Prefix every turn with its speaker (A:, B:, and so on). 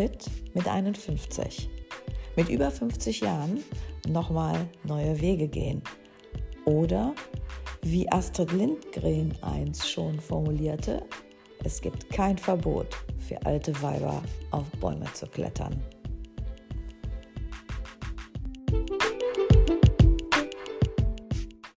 A: fit mit 51. Mit über 50 Jahren nochmal neue Wege gehen. Oder wie Astrid Lindgren einst schon formulierte, es gibt kein Verbot für alte Weiber auf Bäume zu klettern.